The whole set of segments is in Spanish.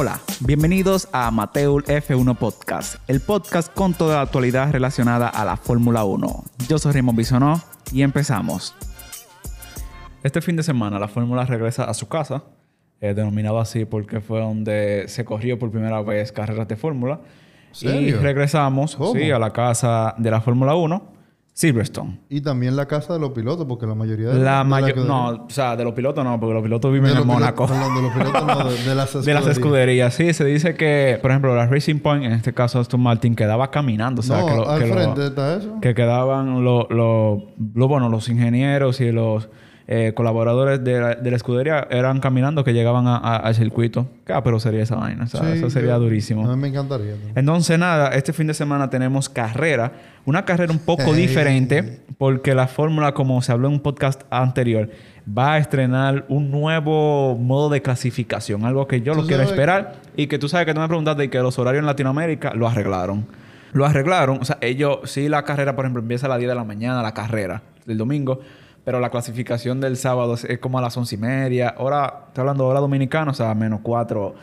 Hola, bienvenidos a Mateul F1 Podcast, el podcast con toda la actualidad relacionada a la Fórmula 1. Yo soy Raymond Bisonó y empezamos. Este fin de semana la Fórmula regresa a su casa, eh, denominado así porque fue donde se corrió por primera vez carreras de Fórmula. Y regresamos sí, a la casa de la Fórmula 1, Silverstone. Y también la casa de los pilotos, porque la mayoría de La de mayor... que- No, o sea, de los pilotos no, porque los pilotos viven en Mónaco. pilotos- de los pilotos no, de, de las De las escuderías. sí. Se dice que, por ejemplo, la Racing Point, en este caso Aston Martin, quedaba caminando. O sea, No, que, lo- al que lo- frente está eso. que quedaban los, bueno, los ingenieros y los eh, colaboradores de la, de la escudería eran caminando que llegaban a- a- al circuito. ¿Qué pero sería esa vaina? O sea, Sí, eso sería yo- durísimo. A mí me encantaría. Entonces, nada, este fin de semana tenemos carrera. Una carrera un poco diferente porque la fórmula, como se habló en un podcast anterior, va a estrenar un nuevo modo de clasificación. Algo que yo lo quiero esperar y que tú sabes que tú me preguntaste y que los horarios en Latinoamérica lo arreglaron. Lo arreglaron. O sea, ellos, sí, la carrera, por ejemplo, empieza a las 10 de la mañana, la carrera del domingo. Pero la clasificación del sábado es, como a las once y media. Hora, estoy hablando de hora dominicana, o sea, menos cuatro,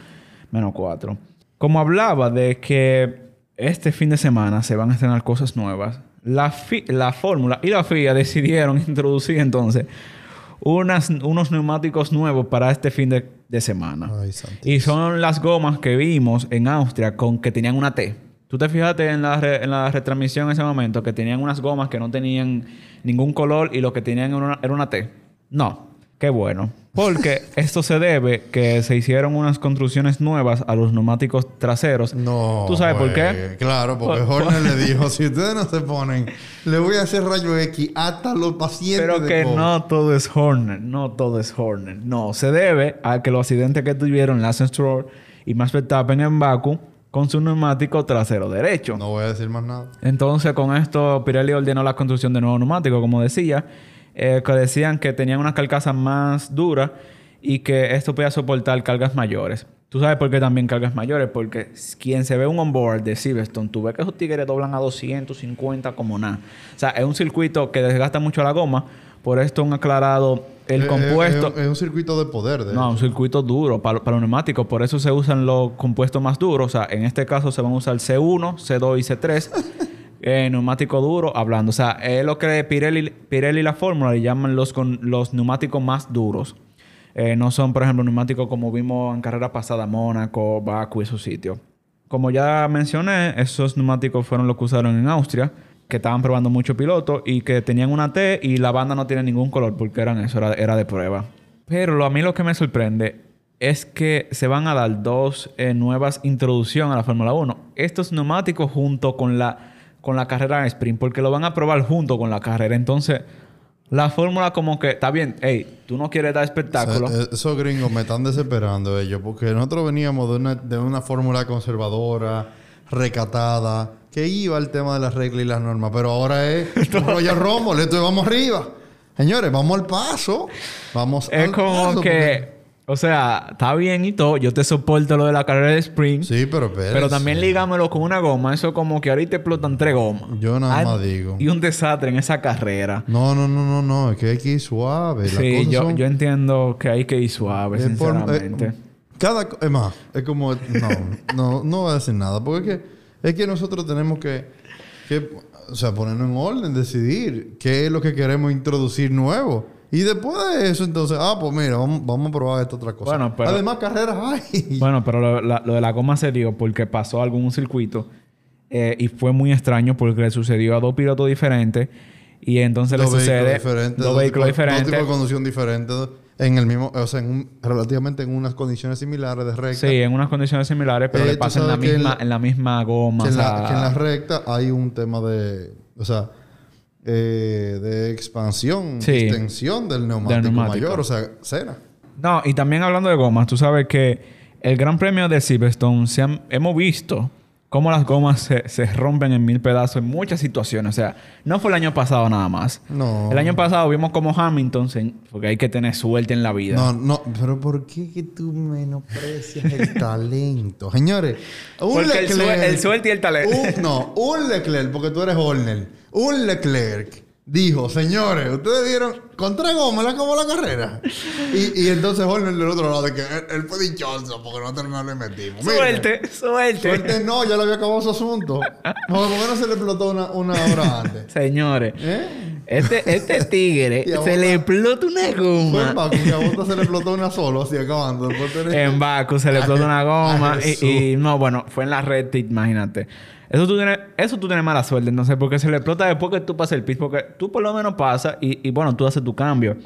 menos cuatro. Como hablaba de que este fin de semana se van a estrenar cosas nuevas, la, la fórmula y la FIA decidieron introducir entonces unas, unos neumáticos nuevos para este fin de, de semana. Ay. Y son las gomas que vimos en Austria con que tenían una T. Tú te fijaste en la, re- en la retransmisión en ese momento que tenían unas gomas que no tenían ningún color y lo que tenían era una, era una T. No. Qué bueno. Porque esto se debe que se hicieron unas construcciones nuevas a los neumáticos traseros. No. ¿Tú sabes por qué? güey. Claro, porque Por- Horner le dijo, si ustedes no se ponen, le voy a hacer rayo X hasta los pacientes Pero de que COVID". no todo es Horner, no todo es Horner. No, se debe a que los accidentes que tuvieron Lance Stroll y Max Verstappen en Baku con su neumático trasero derecho. No voy a decir más nada. Entonces, con esto, Pirelli ordenó la construcción de nuevos neumáticos, como decía, eh, que decían que tenían una carcasa más dura y que esto podía soportar cargas mayores. ¿Tú sabes por qué también cargas mayores? Porque quien se ve un onboard de Silverstone, tú ves que esos tigres doblan a 250 como nada. O sea, es un circuito que desgasta mucho la goma. Por esto han aclarado el Es- compuesto. Es, es un circuito de poder, de No, un circuito duro para, para los neumáticos. Por eso se usan los compuestos más duros. O sea, en este caso se van a usar C1, C2 y C3. eh, neumático duro hablando. O sea, es lo que Pirelli, Pirelli y la fórmula le llaman los, con, los neumáticos más duros. Eh, no son, por ejemplo, neumáticos como vimos en carrera pasada, Mónaco, Baku y esos sitios. Como ya mencioné, esos neumáticos fueron los que usaron en Austria, que estaban probando muchos pilotos y que tenían una T y la banda no tiene ningún color porque eran eso, era, era de prueba. Pero a mí lo que me sorprende es que se van a dar dos eh, nuevas introducciones a la Fórmula 1. Estos neumáticos junto con la, con la carrera en sprint, porque lo van a probar junto con la carrera. Entonces, la fórmula como que, está bien, hey, tú no quieres dar espectáculo. Esos gringos me están desesperando ellos, porque nosotros veníamos de una, de una fórmula conservadora, recatada, que iba al tema de las reglas y las normas, pero ahora es Royal Rumble, esto es vamos arriba. Señores, vamos al paso. Vamos Es al como paso, que, o sea, está bien y todo. Yo te soporto lo de la carrera de sprint. Sí, pero espérese. Pero también lígamelo con una goma. Eso como que ahorita explotan tres gomas. Yo nada más digo. Y un desastre en esa carrera. No, no, no, no, no. Es que hay que ir suave. Sí, yo, son- yo entiendo que hay que ir suave, es por- sinceramente. eh, cada... Es más, es como... No, no, no voy a decir nada. Porque es que, es que nosotros tenemos que, que... O sea, ponernos en orden, decidir qué es lo que queremos introducir nuevo. Y después de eso, entonces... Ah, pues mira, vamos, vamos a probar esta otra cosa. Bueno, pero- Además, carreras hay. Bueno, pero lo, la- lo de la goma se dio porque pasó un circuito. eh, y fue muy extraño porque le sucedió a dos pilotos diferentes. Y entonces le sucede... vehículos diferentes. Dos vehículos tipos- Dos diferentes. tipos de conducción diferentes. En el mismo... O sea, en un- relativamente en unas condiciones similares de recta. Sí, en unas condiciones similares, pero Eh, le tú pasa en la, en misma, la- en la misma goma. que, o en la, que en la recta hay un tema de... O sea... eh, de expansión, Sí. extensión del neumático, neumático. mayor, o sea, cena. No, y también hablando de gomas, tú sabes que el Gran Premio de Silverstone se han- hemos visto cómo las gomas se, se rompen en mil pedazos en muchas situaciones. O sea, no fue el año pasado nada más. No. El año pasado vimos como Hamilton, se- porque hay que tener suerte en la vida. No, no, pero ¿por qué que tú menosprecias el talento? Señores, un Porque el, sue- el suerte y el talento. un- no, un Leclerc, porque tú eres Horner. Un Leclerc dijo, señores, ustedes vieron, con tres gomas le acabó la carrera. Y, y entonces Horner del otro lado, de que él, él fue dichoso porque nosotros no le metimos. Suerte, suerte. Suerte no, ya le había acabado su asunto. ¿Por qué no se le explotó una, una hora antes? Señores, ¿Eh? Este, este tigre se le explota una Fue en goma. Baku que a Bota se le explotó una solo, así acabando. En Baku se le explota una goma. Y, y no, bueno, fue en la red, imagínate. Eso tú, tienes, eso tú tienes mala suerte, entonces, porque se le explota después que tú pasas el pit, porque tú por lo menos pasas y, y bueno, tú haces tu cambio.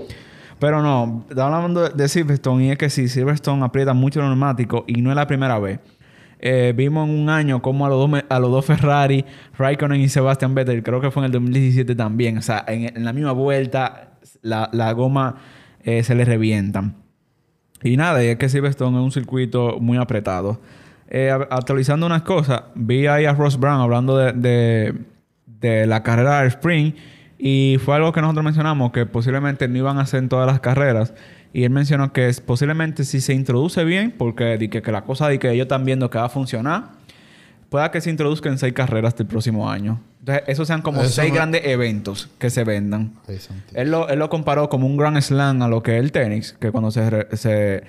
Pero no, estaba hablando de, Silverstone y es que sí, Silverstone aprieta mucho los neumáticos y no es la primera vez. Eh, vimos en un año como a los dos, a los dos Ferrari, Raikkonen y Sebastian Vettel, creo que fue en el 2017 también. O sea, en, la misma vuelta, la, la goma eh, se le revientan. Y nada, y es que Silverstone es un circuito muy apretado. Eh, actualizando unas cosas, vi ahí a Ross Brown hablando de, de, la carrera del sprint y fue algo que nosotros mencionamos que posiblemente no iban a hacer en todas las carreras. Y él mencionó que es posiblemente si se introduce bien, porque di que, que la cosa de que ellos están viendo que va a funcionar, pueda que se introduzcan seis carreras del próximo año. Entonces, esos sean como Eso seis grandes eventos que se vendan. Él lo, él lo comparó como un Grand Slam a lo que es el tenis, que cuando se, se,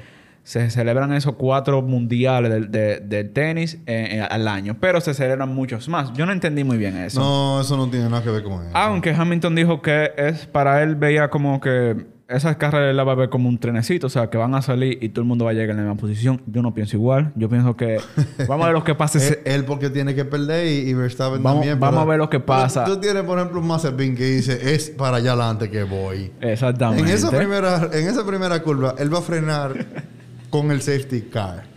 se celebran esos cuatro mundiales del, de- del tenis eh, eh, al año, pero se celebran muchos más. Yo no entendí muy bien eso. No, eso no tiene nada que ver con eso. Aunque Hamilton dijo que es para él veía como que esas carreras va a ver como un trenecito, o sea, que van a salir y todo el mundo va a llegar en la misma posición. Yo no pienso igual. Yo pienso que vamos a ver lo que pasa. Él, él porque tiene que perder y, y Verstappen Vamos- también. vamos a ver lo que pasa. Tú, tienes, por ejemplo, un Mazepin que dice, es para allá adelante que voy. Exactamente. En esa, primera, en esa primera curva, él va a frenar con el safety car.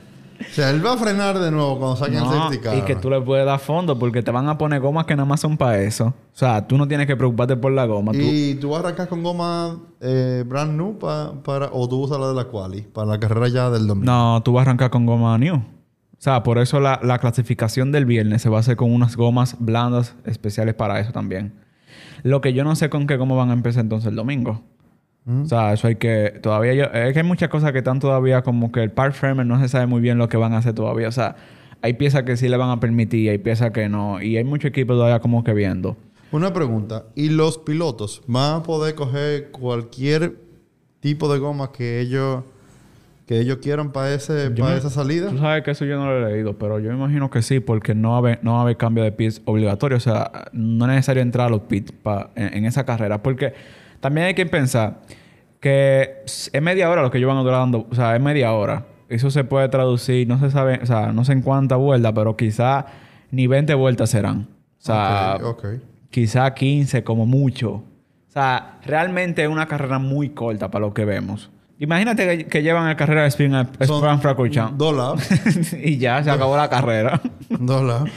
O sea, él va a frenar de nuevo cuando saquen el No, safety car. y que tú le puedes dar fondo porque te van a poner gomas que nada más son para eso. O sea, tú no tienes que preocuparte por la goma. Tú- Y tú vas a arrancar con goma eh, brand new pa- para... O tú usas la de la quali. Para la carrera ya del domingo. No, tú vas a arrancar con goma new. O sea, por eso la, la clasificación del viernes se va a hacer con unas gomas blandas especiales para eso también. Lo que yo no sé con qué goma van a empezar entonces el domingo. O sea, eso hay que... Todavía yo... Es que hay muchas cosas que están todavía como que el part framer no se sabe muy bien lo que van a hacer todavía. O sea, hay piezas que sí le van a permitir, hay piezas que no. Y hay mucho equipo todavía como que viendo. Una pregunta. ¿Y los pilotos van a poder coger cualquier tipo de goma que ellos... Que ellos quieran para ese, Yo para me- esa salida? Tú sabes que eso yo no lo he leído, pero yo imagino que sí, porque no va a haber, no va a haber cambio de pits obligatorio. O sea, no es necesario entrar a los pits pa- en, en esa carrera. Porque también hay que pensar que es media hora lo que ellos van a durar dando. O sea, es media hora. Eso se puede traducir, no se sabe, o sea, no sé en cuántas vueltas, pero quizá ni 20 vueltas serán. O sea, Ok, ok. quizá 15 como mucho. O sea, realmente es una carrera muy corta para lo que vemos. Imagínate que, que llevan la carrera de Spin Son Francorchamps. Lados. y ya, se acabó la carrera. lados.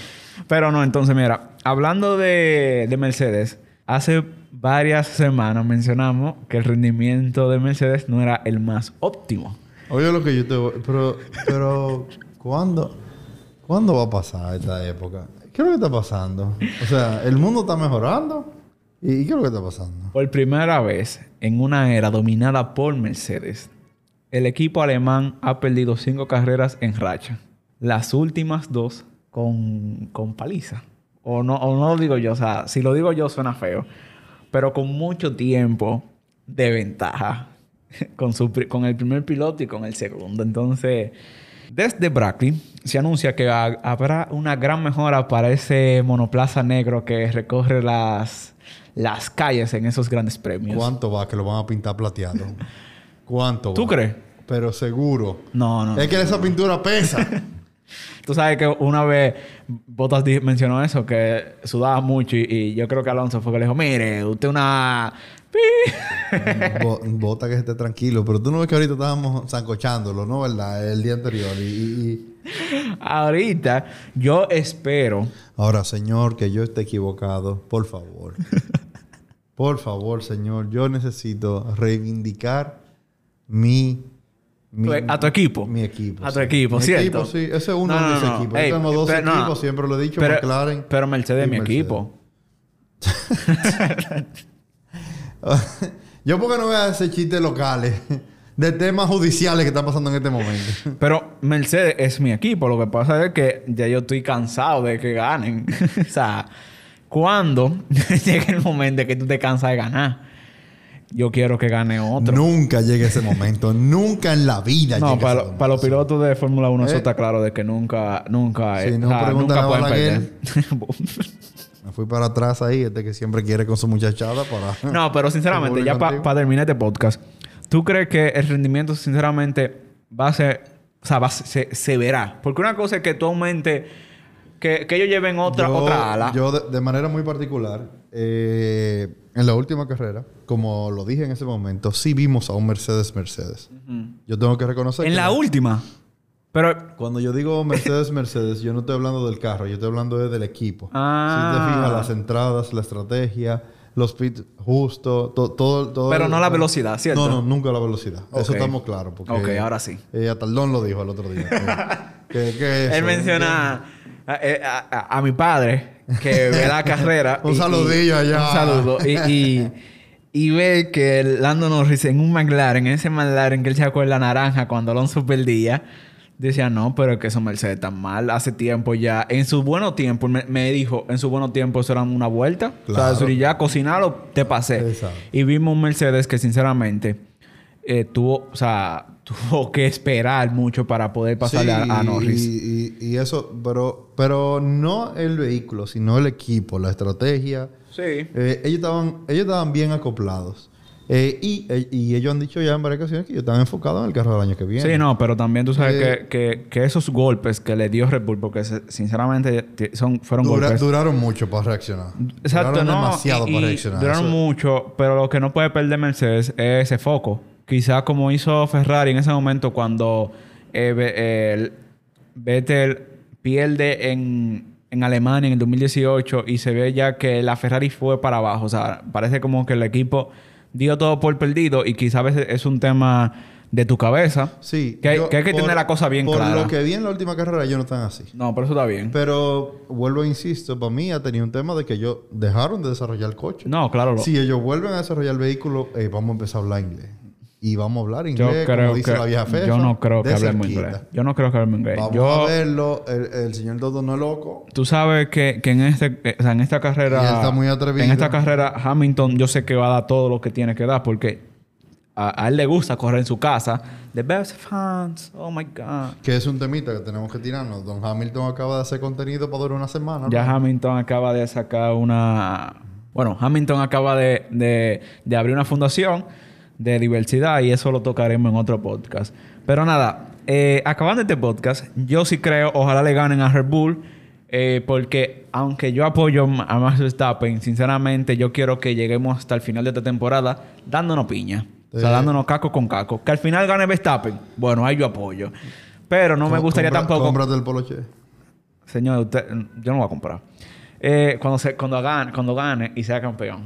Pero no, entonces mira, hablando de, de Mercedes, hace varias semanas mencionamos que el rendimiento de Mercedes no era el más óptimo. Oye lo que yo te voy... Pero... Pero... ¿Cuándo? ¿Cuándo va a pasar esta época? ¿Qué es lo que está pasando? O sea, ¿el mundo está mejorando? ¿Y qué es lo que está pasando? Por primera vez en una era dominada por Mercedes, el equipo alemán ha perdido cinco carreras en racha. Las últimas dos con, con paliza. O no, o no lo digo yo, o sea, si lo digo yo suena feo. Pero con mucho tiempo de ventaja. Con, su, con el primer piloto y con el segundo. Entonces, desde Brackley se anuncia que ha- habrá una gran mejora para ese monoplaza negro que recorre las, las calles en esos grandes premios. ¿Cuánto va que lo van a pintar plateado? ¿Cuánto ¿Tú crees? Pero seguro. No, no. Es que esa pintura pesa. Tú sabes que una vez Bottas di- mencionó eso, que sudaba mucho y, y yo creo que Alonso fue que le dijo, mire, usted una... pi". Bo- Bota que esté tranquilo. Pero tú no ves que ahorita estábamos zancochándolo, ¿no? ¿Verdad? El día anterior. Y- Ahorita yo espero... Ahora, Señor, que yo esté equivocado. Por favor. Por favor, Señor. Yo necesito reivindicar mi... mi- a tu equipo. Mi equipo. A tu sí. equipo, Mi ¿cierto? equipo, sí. Ese es uno No, no, de mis no. equipos. Ey, yo tengo dos pero no, equipos. Siempre lo he dicho. pero, McLaren. pero Mercedes es mi Mercedes. equipo. yo porque no voy a hacer chistes locales de temas judiciales que están pasando en este momento. Pero Mercedes es mi equipo. Lo que pasa es que ya yo estoy cansado de que ganen. o sea, cuando llegue el momento de que tú te cansas de ganar, yo quiero que gane otro. Nunca llega ese momento. nunca en la vida No, para, para los pilotos de Fórmula 1 eso Eh. está claro de que nunca, nunca, Si eh, no nunca pueden perder. Me fui para atrás ahí, este que siempre quiere con su muchachada para... no, pero sinceramente, ya para terminar este podcast, ¿tú crees que el rendimiento, sinceramente, va a ser, o sea, va se, se verá? Porque una cosa es que tú aumentes, que, que ellos lleven otra, yo, otra ala. Yo, de, de manera muy particular, eh, en la última carrera, como lo dije en ese momento, sí vimos a un Mercedes Mercedes. Yo tengo que reconocer en que la última. Pero cuando yo digo Mercedes Mercedes, yo no estoy hablando del carro, yo estoy hablando de- del equipo. Ah. Si te fijas, las entradas, la estrategia, los pits justo, to- todo, todo. Pero no la velocidad, ¿cierto? No, no, nunca la velocidad. Eso estamos claros. Porque, Ok, ahora sí. Eh, Ataldón lo dijo el otro día. que, que- que Él menciona a, a- a- a mi padre que ve la carrera. Un y- y- saludillo allá. Un saludo. Y, y, y ve que Lando Norris en un McLaren, en ese McLaren que él sacó en la naranja cuando Alonso perdía, decía, no, pero es que esos Mercedes están mal. Hace tiempo ya, en su buenos tiempos, me, me dijo, en su buenos tiempos eso era una vuelta. Claro. O sea, si ya cocinarlo, te pasé. Exacto. Y vimos un Mercedes que sinceramente eh, tuvo, o sea, tuvo que esperar mucho para poder pasarle Sí, a, a Norris. Y, y- y eso, pero, pero no el vehículo, sino el equipo, la estrategia. Sí. Eh, ellos, estaban, ellos estaban bien acoplados. Eh, y, eh, y ellos han dicho ya en varias ocasiones que ellos están enfocados en el carro del año que viene. Sí, no, pero también tú sabes Eh, que, que, que esos golpes que le dio Red Bull, porque se- sinceramente son, fueron Dura- golpes. duraron mucho para reaccionar. Exacto, duraron no. demasiado y- para y reaccionar. Duraron Eso- mucho, pero lo que no puede perder Mercedes es ese foco. Quizás como hizo Ferrari en ese momento cuando eh, el Vettel pierde en, en Alemania en el 2018 y se ve ya que la Ferrari fue para abajo. O sea, parece como que el equipo dio todo por perdido y quizás es un tema de tu cabeza. Sí. Que hay- yo- que hay que tener la cosa bien por clara. lo que vi en la última carrera, ellos no están así. No, pero eso está bien. Pero vuelvo e insisto, para mí ha tenido un tema de que ellos dejaron de desarrollar el coche. No, claro. lo- Si ellos vuelven a desarrollar el vehículo, eh, vamos a empezar a hablar inglés. Y vamos a hablar Yo inglés, creo como dice que la vieja fefa. yo no creo que hablemos inglés. Yo no creo que hablemos inglés. Vamos yo, a verlo. El, el señor Dodo no es loco. Tú sabes que, que en este, eh, o sea, en esta carrera, Y él está muy atrevido. en esta carrera Hamilton, yo sé que va a dar todo lo que tiene que dar porque a, a él le gusta correr en su casa. The best fans, oh my god. Que es un temita que tenemos que tirarnos. Don Hamilton acaba de hacer contenido para durar una semana. ¿no? Ya Hamilton acaba de sacar una, bueno, Hamilton acaba de, de, de abrir una fundación de diversidad y eso lo tocaremos en otro podcast. Pero nada, eh, acabando este podcast, yo sí creo, ojalá le ganen a Red Bull. eh, porque aunque yo apoyo a Max Verstappen, sinceramente yo quiero que lleguemos hasta el final de esta temporada dándonos piña. O sea, Sí. dándonos caco con caco. Que al final gane Verstappen. Bueno, ahí yo apoyo. Pero no me gustaría compra- tampoco... Cómprate el poloche. Señor, usted, yo no voy a comprar. Eh, cuando, se, cuando, gane, cuando gane y sea campeón,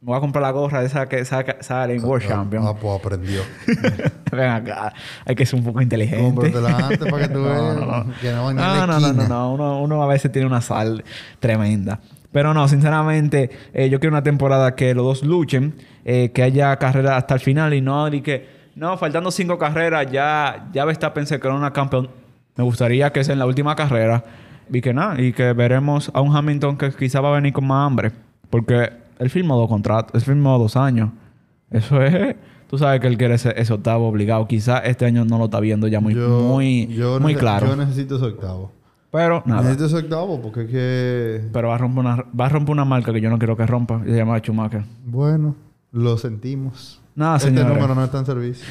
me voy a comprar la gorra de esa que sale en World Champion. Ah, pues aprendió. Ven acá. Hay que ser un poco inteligente. Cómpratela antes para que tú No, veas. no, no. Que no No, en la no, no, no, esquina. no. Uno, uno a veces tiene una sal tremenda. Pero no, sinceramente, eh, yo quiero una temporada que los dos luchen, eh, que haya carrera hasta el final y no de que, no, faltando cinco carreras, ya, ya Verstappen se creó una campeón. Me gustaría que sea en la última carrera y que nada, y que veremos a un Hamilton que quizá va a venir con más hambre, porque él firmó dos contratos, él firmó dos años. Eso es, tú sabes que él quiere ese, ese octavo obligado. Quizá este año no lo está viendo ya muy, Yo- muy, yo muy claro. Yo necesito ese octavo. Pero nada. Necesito ese octavo porque es que... Pero va a romper una, va a romper una marca que yo no quiero que rompa. Y se llama Schumacher. Bueno, lo sentimos. Nada, este señores. número no está en servicio.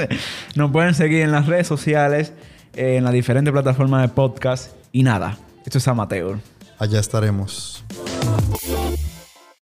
Nos pueden seguir en las redes sociales, eh, en las diferentes plataformas de podcast. Y nada, esto es amateur. Allá estaremos.